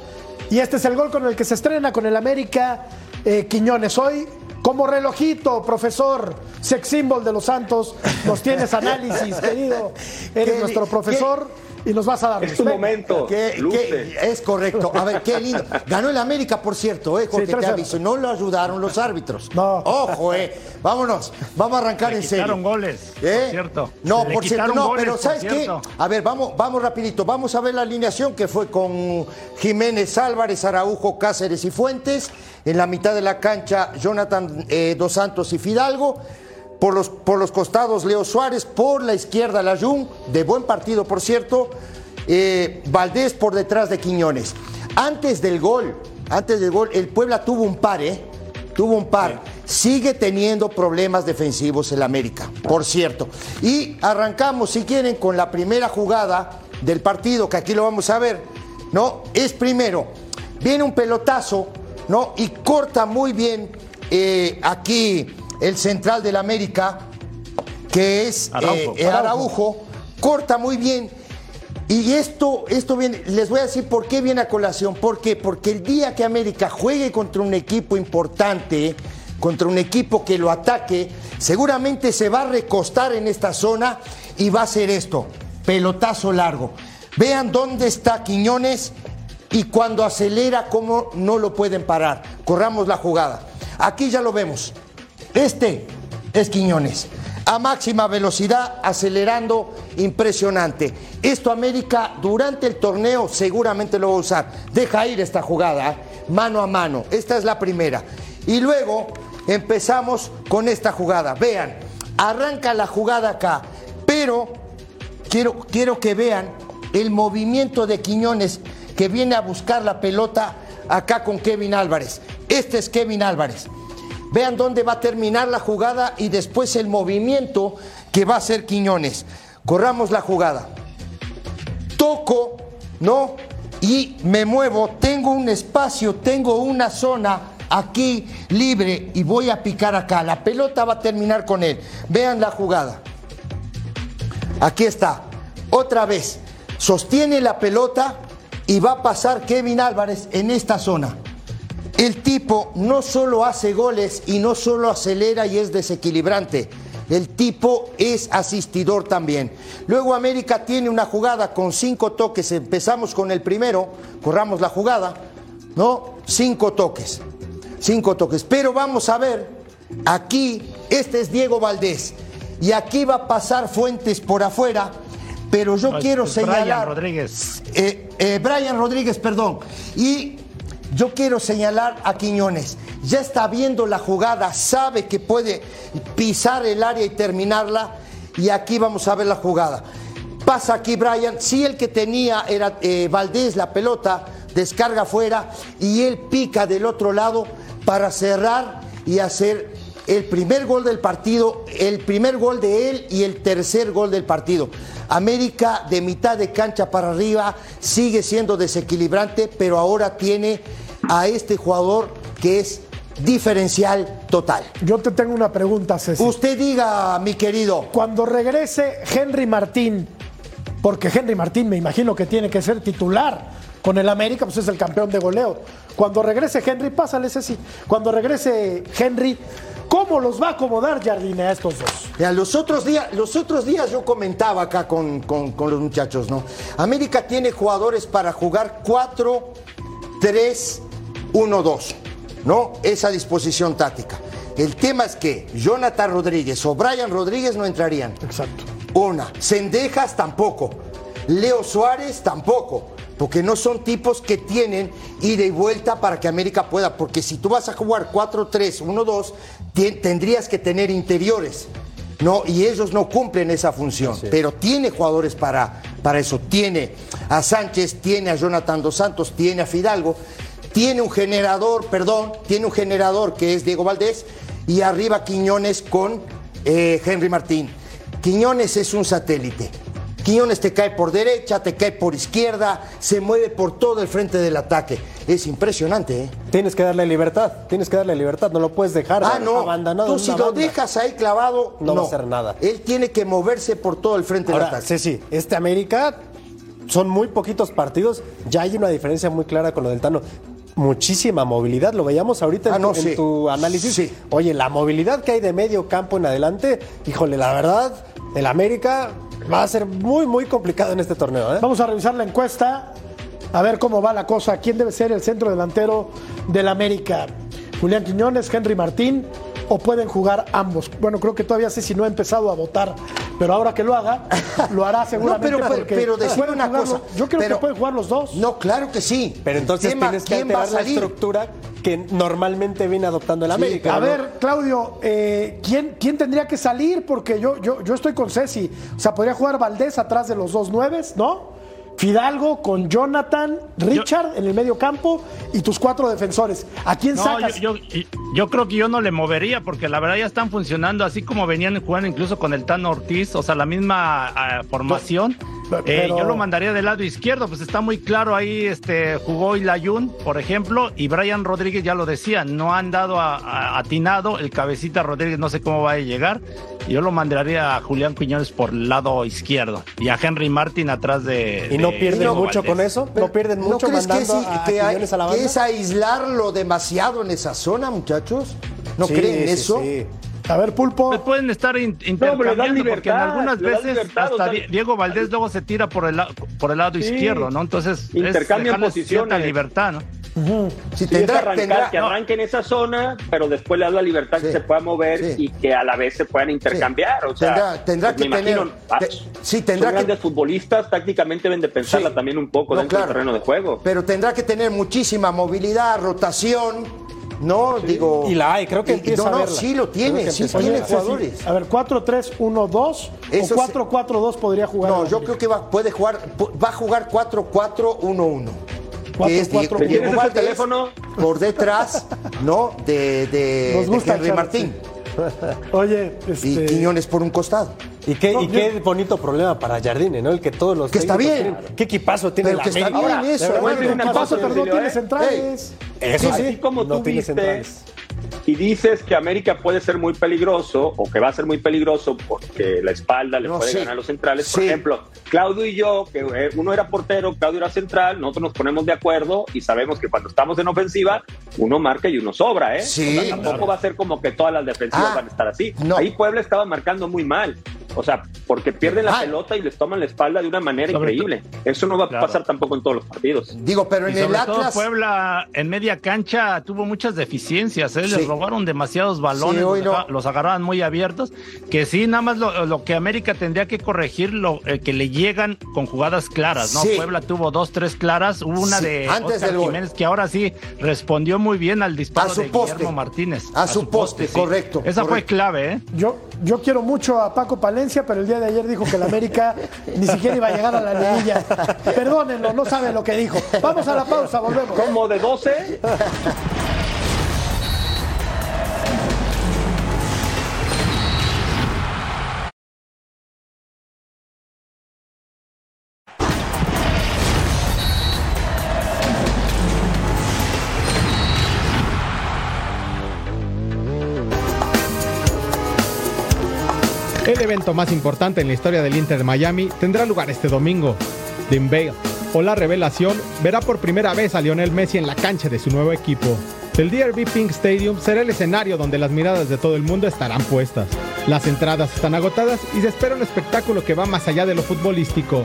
Y este es el gol con el que se estrena con el América eh, Quiñones. Hoy, como relojito, profesor, sex symbol de los Santos, nos tienes análisis, querido. Eres nuestro profesor y nos vas a dar. Es tu momento. es correcto. A ver, qué lindo. Ganó el América, por cierto, ¿eh? Porque te aviso. No lo ayudaron los árbitros. No. Ojo, ¿eh? Vámonos. Vamos a arrancar en serio. goles. ¿Eh? cierto. No, por cierto. No, pero ¿sabes qué? A ver, vamos, vamos rapidito. Vamos a ver la alineación que fue con Jiménez Álvarez, Araujo, Cáceres y Fuentes. En la mitad de la cancha, Jonathan eh, Dos Santos y Fidalgo. Por los, por los costados, Leo Suárez. Por la izquierda, Layún. De buen partido, por cierto. Eh, Valdés por detrás de Quiñones. Antes del gol, antes del gol, el Puebla tuvo un par, ¿eh? Tuvo un par. Sigue teniendo problemas defensivos el América, por cierto. Y arrancamos, si quieren, con la primera jugada del partido, que aquí lo vamos a ver, ¿no? Es primero, viene un pelotazo, ¿no? Y corta muy bien eh, aquí el central del América, que es eh, Araujo, corta muy bien. Y esto, esto viene, les voy a decir por qué viene a colación. ¿Por qué? Porque el día que América juegue contra un equipo importante, contra un equipo que lo ataque, seguramente se va a recostar en esta zona y va a hacer esto, pelotazo largo. Vean dónde está Quiñones y cuando acelera, cómo no lo pueden parar. Corramos la jugada. Aquí ya lo vemos. Este es Quiñones. A máxima velocidad, acelerando, impresionante. Esto América durante el torneo seguramente lo va a usar. Deja ir esta jugada, ¿eh? mano a mano. Esta es la primera. Y luego empezamos con esta jugada. Vean, arranca la jugada acá, pero quiero, quiero que vean el movimiento de Quiñones que viene a buscar la pelota acá con Kevin Álvarez. Este es Kevin Álvarez. Vean dónde va a terminar la jugada y después el movimiento que va a hacer Quiñones. Corramos la jugada. Toco, ¿no? Y me muevo. Tengo un espacio, tengo una zona aquí libre y voy a picar acá. La pelota va a terminar con él. Vean la jugada. Aquí está. Otra vez. Sostiene la pelota y va a pasar Kevin Álvarez en esta zona. El tipo no solo hace goles y no solo acelera y es desequilibrante. El tipo es asistidor también. Luego América tiene una jugada con cinco toques. Empezamos con el primero, corramos la jugada, ¿no? Cinco toques. Cinco toques. Pero vamos a ver, aquí, este es Diego Valdés. Y aquí va a pasar Fuentes por afuera. Pero yo No, quiero señalar. Brian Rodríguez. Eh, eh, Brian Rodríguez, perdón. Y yo quiero señalar a Quiñones. Ya está viendo la jugada, sabe que puede pisar el área y terminarla. Y aquí vamos a ver la jugada. Pasa aquí Brian. Sí, el que tenía era eh, Valdés la pelota, descarga afuera y él pica del otro lado para cerrar y hacer el primer gol del partido, el primer gol de él y el tercer gol del partido. América de mitad de cancha para arriba sigue siendo desequilibrante, pero ahora tiene a este jugador que es diferencial total. Yo te tengo una pregunta, Ceci. Usted diga, mi querido. Cuando regrese Henry Martín, porque Henry Martín me imagino que tiene que ser titular con el América, pues es el campeón de goleo. Cuando regrese Henry, pásale Ceci. Cuando regrese Henry, ¿cómo los va a acomodar Jardine a estos dos? Ya, los otros días, los otros días yo comentaba acá con, con- con los muchachos, ¿no? América tiene jugadores para jugar 4, 3, 1, 2, ¿no? Esa disposición táctica. El tema es que Jonathan Rodríguez o Brian Rodríguez no entrarían. Exacto. Una. Sendejas tampoco. Leo Suárez tampoco. Porque no son tipos que tienen ida y vuelta para que América pueda. Porque si tú vas a jugar 4-3, 1-2, tien- tendrías que tener interiores. No, y ellos no cumplen esa función. Pero tiene jugadores para, para eso. Tiene a Sánchez, tiene a Jonathan Dos Santos, tiene a Fidalgo. Tiene un generador, perdón, tiene un generador que es Diego Valdés. Y arriba Quiñones con eh, Henry Martín. Quiñones es un satélite. Quiñones te cae por derecha, te cae por izquierda, se mueve por todo el frente del ataque. Es impresionante, ¿eh? Tienes que darle libertad, tienes que darle libertad, no lo puedes dejar Ah, no. abandonado. Tú en si una lo banda. dejas ahí clavado, No no, va a hacer nada. Él tiene que moverse por todo el frente Ahora, del ataque. sí, sí, este América son muy poquitos partidos, ya hay una diferencia muy clara con lo del Tano. Muchísima movilidad, lo veíamos ahorita en, Ah, no, en sí. tu análisis. Sí. Oye, la movilidad que hay de medio campo en adelante, híjole, la verdad, el América va a ser muy, muy complicado en este torneo. ¿eh? Vamos a revisar la encuesta, a ver cómo va la cosa. ¿Quién debe ser el centro delantero del América? ¿Julián Quiñones, Henry Martín o pueden jugar ambos? Bueno, creo que todavía sé si no ha empezado a votar, pero ahora que lo haga, lo hará seguramente. No, pero, pero, porque pero una cosa. los- Yo creo pero- que pueden jugar los dos. No, claro que sí. Pero entonces ¿Quién va- tienes que alterar la estructura que normalmente viene adoptando el América. A ¿no? ver, Claudio, eh, ¿quién, ¿quién tendría que salir? Porque yo, yo, yo estoy con Ceci. O sea, podría jugar Valdés atrás de los dos nueves, ¿no? Fidalgo con Jonathan, Richard en el medio campo y tus cuatro defensores. ¿A quién No, sacas? yo, yo- yo creo que yo no le movería porque la verdad ya están funcionando así como venían jugando incluso con el Tano Ortiz, o sea, la misma ah, formación. Pero- Eh, pero- yo lo mandaría del lado izquierdo, pues está muy claro ahí, este jugó Ilayun, por ejemplo, y Brian Rodríguez ya lo decía, no han dado a, a- atinado, el cabecita Rodríguez no sé cómo va a llegar, yo lo mandaría a Julián Quiñones por el lado izquierdo y a Henry Martin atrás de... ¿Y no de pierden Diego mucho Valdés. con eso? ¿No pierden ¿No mucho crees que, mandando sí- a, a que hay- Quiñones a la que banda? es aislarlo demasiado en esa zona, muchachos? ¿No Sí, creen sí, eso? sí. A ver, Pulpo. Pues pueden estar in- porque en algunas veces libertad, hasta o sea- Di- Diego Valdés luego se tira por el, la- por el lado Sí. izquierdo, ¿no? Entonces es Intercambian dejarles cierta posiciones. libertad, ¿no? Si Sí, tendrá, arrancar, tendrá- que arranque en esa zona, pero después le da la libertad que se pueda mover sí. y que a la vez se puedan intercambiar. O sea, Tendrá- tendrá pues que me tener- imagino, ah, te- sí, tendrá son que- grandes futbolistas, tácticamente deben de pensarla Sí. también un poco No, dentro claro. del terreno de juego. pero tendrá que tener muchísima movilidad, rotación, ¿no? Digo. Y la hay, creo que y- empieza no, a no, verla. sí lo tiene, sí a tiene jugadores. A ver, 4-3-1-2 Eso o sí. 4-4-2 podría jugar. No, yo creo que va, puede jugar, va a jugar 4-4-1-1. Que es 4-4-1. Diego, ¿Tienes Diego Valdés teléfono? por detrás, ¿no? De, de, Nos de gusta Henry echar- Martín. Oye, Y este, Quiñones por un costado. Y qué, No, y yo- qué bonito problema para Jardine, ¿no? El que todos los Que está bien. tienen- ¿Qué equipazo tiene Pero la que está América? bien Ahora, eso, de verdad, bueno, cosa, paso, pero no ¿eh? centrales. Eso Así sí, como no tú viste centrales. Y dices que América puede ser muy peligroso o que va a ser muy peligroso porque la espalda le No, puede sí. ganar a los centrales. Por Sí. ejemplo, Claudio y yo, que eh, uno era portero, Claudio era central, nosotros nos ponemos de acuerdo y sabemos que cuando estamos en ofensiva, uno marca y uno sobra, ¿eh? Sí, O sea, tampoco claro. va a ser como que todas las defensivas Ah, van a estar así. no. Ahí Puebla estaba marcando muy mal. O sea, porque pierden la pelota y les toman la espalda de una manera Sobre increíble. Eso no va a Claro. pasar tampoco en todos los partidos. Digo, pero en Y el todo Atlas. Puebla en media cancha tuvo muchas deficiencias, ¿eh? Sí. les robaron demasiados balones, Sí, hoy los, no. aga- los agarraban muy abiertos, que sí, nada más lo, lo que América tendría que corregir, lo eh, que le llegan con jugadas claras, ¿no? Sí. Puebla tuvo dos, tres claras, hubo una Sí, de antes Oscar del. Jiménez que ahora sí respondió muy bien al disparo A su de poste. Guillermo Martínez. A su poste, correcto, Esa fue clave, ¿eh? yo, yo quiero mucho a Paco Palencia, pero el día de ayer dijo que el América ni siquiera iba a llegar a la liguilla. Perdónenlo, no sabe lo que dijo. Vamos a la pausa, volvemos. Como de 12, evento más importante en la historia del Inter de Miami tendrá lugar este domingo. Dean Bale, o la revelación, verá por primera vez a Lionel Messi en la cancha de su nuevo equipo. El DRB Pink Stadium será el escenario donde las miradas de todo el mundo estarán puestas. Las entradas están agotadas y se espera un espectáculo que va más allá de lo futbolístico.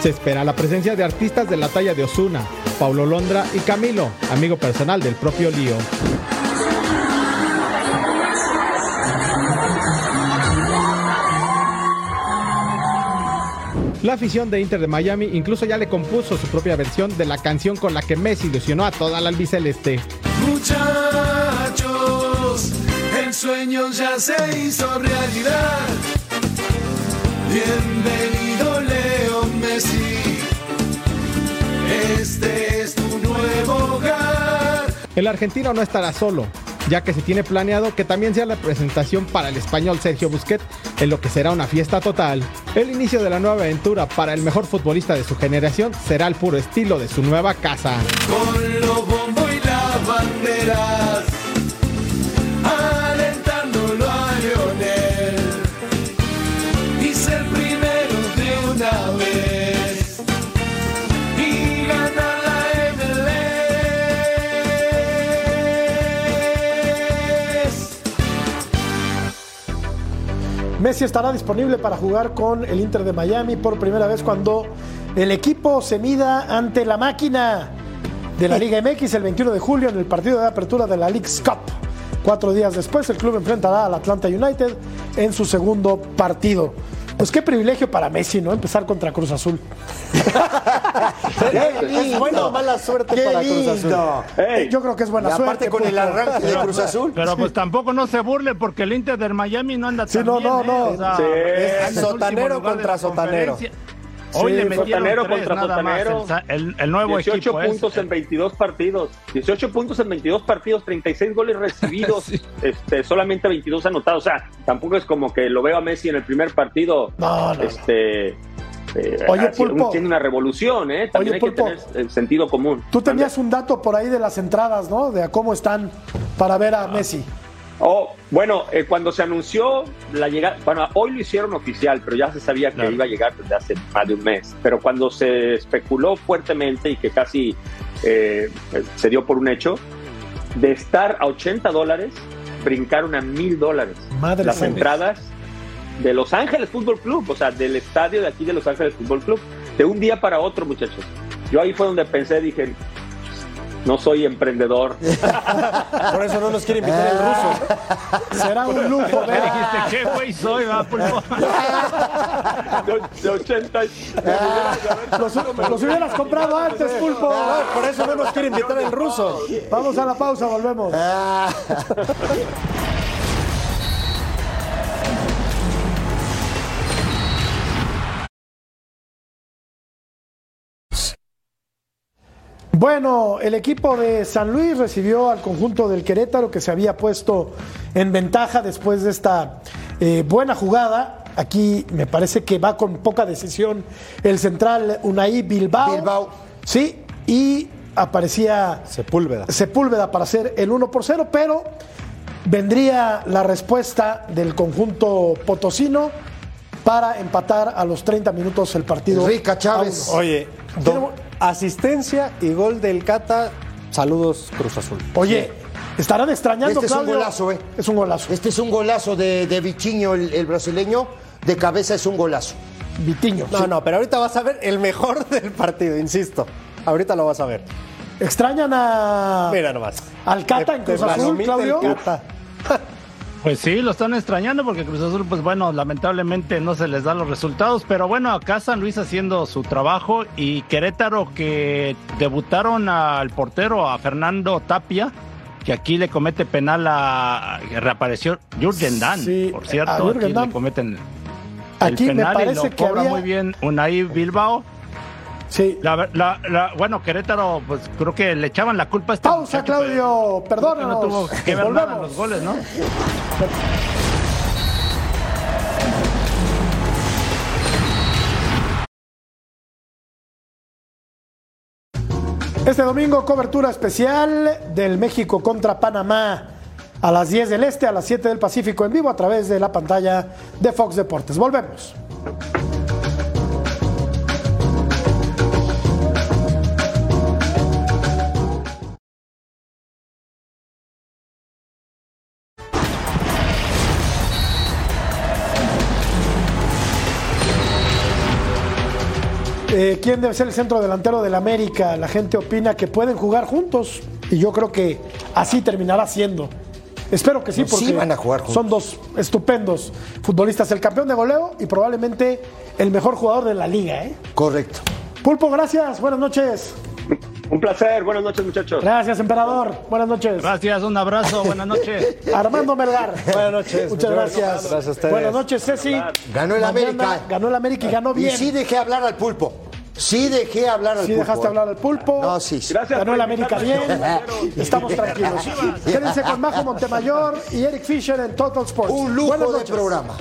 Se espera la presencia de artistas de la talla de Osuna, Paulo Londra y Camilo, amigo personal del propio Lío. La afición de Inter de Miami incluso ya le compuso su propia versión de la canción con la que Messi ilusionó a toda la albiceleste. Muchachos, el sueño ya se hizo realidad. Bienvenido Leo Messi. Este es tu nuevo hogar. El argentino no estará solo, ya que se tiene planeado que también sea la presentación para el español Sergio Busquets, en lo que será una fiesta total. El inicio de la nueva aventura para el mejor futbolista de su generación será el puro estilo de su nueva casa. Con los bombos y las banderas. Messi estará disponible para jugar con el Inter de Miami por primera vez cuando el equipo se mida ante la máquina de la Liga MX el 21 de julio en el partido de apertura de la League's Cup. Cuatro días después el club enfrentará al Atlanta United en su segundo partido. Pues qué privilegio para Messi, ¿no? Empezar contra Cruz Azul. ¿Es buena o mala suerte ¡Qué para Cruz Azul? Ey, Yo creo que es buena Y aparte suerte. con el arranque de Cruz Azul. Pero pues tampoco no se burle porque el Inter del Miami no anda Sí, tan no, bien, no, ¿eh? no. O sea, Sí. Sotanero contra sotanero. Hoy Sí, le metieron sotanero tres contra nada más, sotanero. el el, nuevo 18 equipo es- puntos en 22 partidos. 18 puntos en 22 partidos, 36 goles recibidos, este, solamente 22 anotados. O sea, tampoco es como que lo veo a Messi en el primer partido. No, no, este, eh, Oye, Pulpo. Tiene una revolución, ¿eh? También Oye, hay que Pulpo. tener el sentido común. Tú tenías un dato por ahí de las entradas, ¿no? De a cómo están para ver a Messi. Oh, bueno, eh, cuando se anunció la llegada, bueno, hoy lo hicieron oficial, pero ya se sabía que Claro. iba a llegar desde hace más de un mes. Pero cuando se especuló fuertemente y que casi eh, se dio por un hecho, de estar a 80 dólares, brincaron a mil dólares. Madre Las entradas de Los Ángeles Fútbol Club, o sea, del estadio de aquí de Los Ángeles Fútbol Club, de un día para otro, muchachos. Yo ahí fue donde pensé, dije, no soy emprendedor. Por eso no nos quiere invitar el ruso. Será un lujo ver. dijiste, ¿qué güey soy, va, pulpo? De, de 80 y- Los, los hubieras comprado antes, pulpo. Por eso no nos quiere invitar el ruso. Vamos a la pausa, volvemos. Bueno, el equipo de San Luis recibió al conjunto del Querétaro que se había puesto en ventaja después de esta eh, buena jugada. Aquí me parece que va con poca decisión el central Unai Bilbao. Bilbao. Sí, y aparecía Sepúlveda. Sepúlveda para hacer el 1 por 0, pero vendría la respuesta del conjunto potosino para empatar a los 30 minutos el partido. Rica Chávez. Oye, do- asistencia y gol del Cata. Saludos, Cruz Azul. Oye, estarán extrañando, Este es un golazo, ¿eh? Es un golazo. Este es un golazo de, de Vichiño, el, el brasileño. De cabeza es un golazo. Vitiño. No, sí. no, pero ahorita vas a ver el mejor del partido, insisto. Ahorita lo vas a ver. Extrañan a Mira nomás. al Cata en Cruz Azul, Claudio. Pues sí, lo están extrañando porque Cruz Azul, pues bueno, lamentablemente no se les da los resultados, pero bueno, acá San Luis haciendo su trabajo y Querétaro que debutaron al portero, a Fernando Tapia, que aquí le comete penal a... reapareció Jürgen Sí, por cierto, aquí le cometen el Aquí me penal y lo que cobra había- muy bien Unai Bilbao. Sí. La, la- la- bueno, Querétaro, pues creo que le echaban la culpa a este Pausa, muchacho, Claudio. creo que Perdónanos. no tuvo que ver nada en los goles, ¿no? Este domingo, cobertura especial del México contra Panamá a las 10 del Este, a las 7 del Pacífico en vivo a través de la pantalla de Fox Deportes. Volvemos. Eh, ¿Quién debe ser el centro delantero del América? La gente opina que pueden jugar juntos y yo creo que así terminará siendo. Espero que sí, porque sí van a jugar son dos estupendos futbolistas. El campeón de goleo y probablemente el mejor jugador de la liga. ¿eh? Correcto. Pulpo, gracias. Buenas noches. Un placer, buenas noches muchachos. Gracias, emperador. Buenas noches. Gracias, un abrazo, buenas noches. Armando Melgar. Buenas noches. Muchas gracias. Gracias a ustedes. Buenas noches, Ceci. Ganó el Mañana América. Ganó el América y ganó bien. Y sí dejé hablar al pulpo. Sí dejé hablar al Sí pulpo. dejaste hablar al pulpo. No, sí, sí. Gracias Ganó el América bien. Estamos tranquilos. Quédense con Majo Montemayor y Eric Fisher en Total Sports. Un lujo de programa.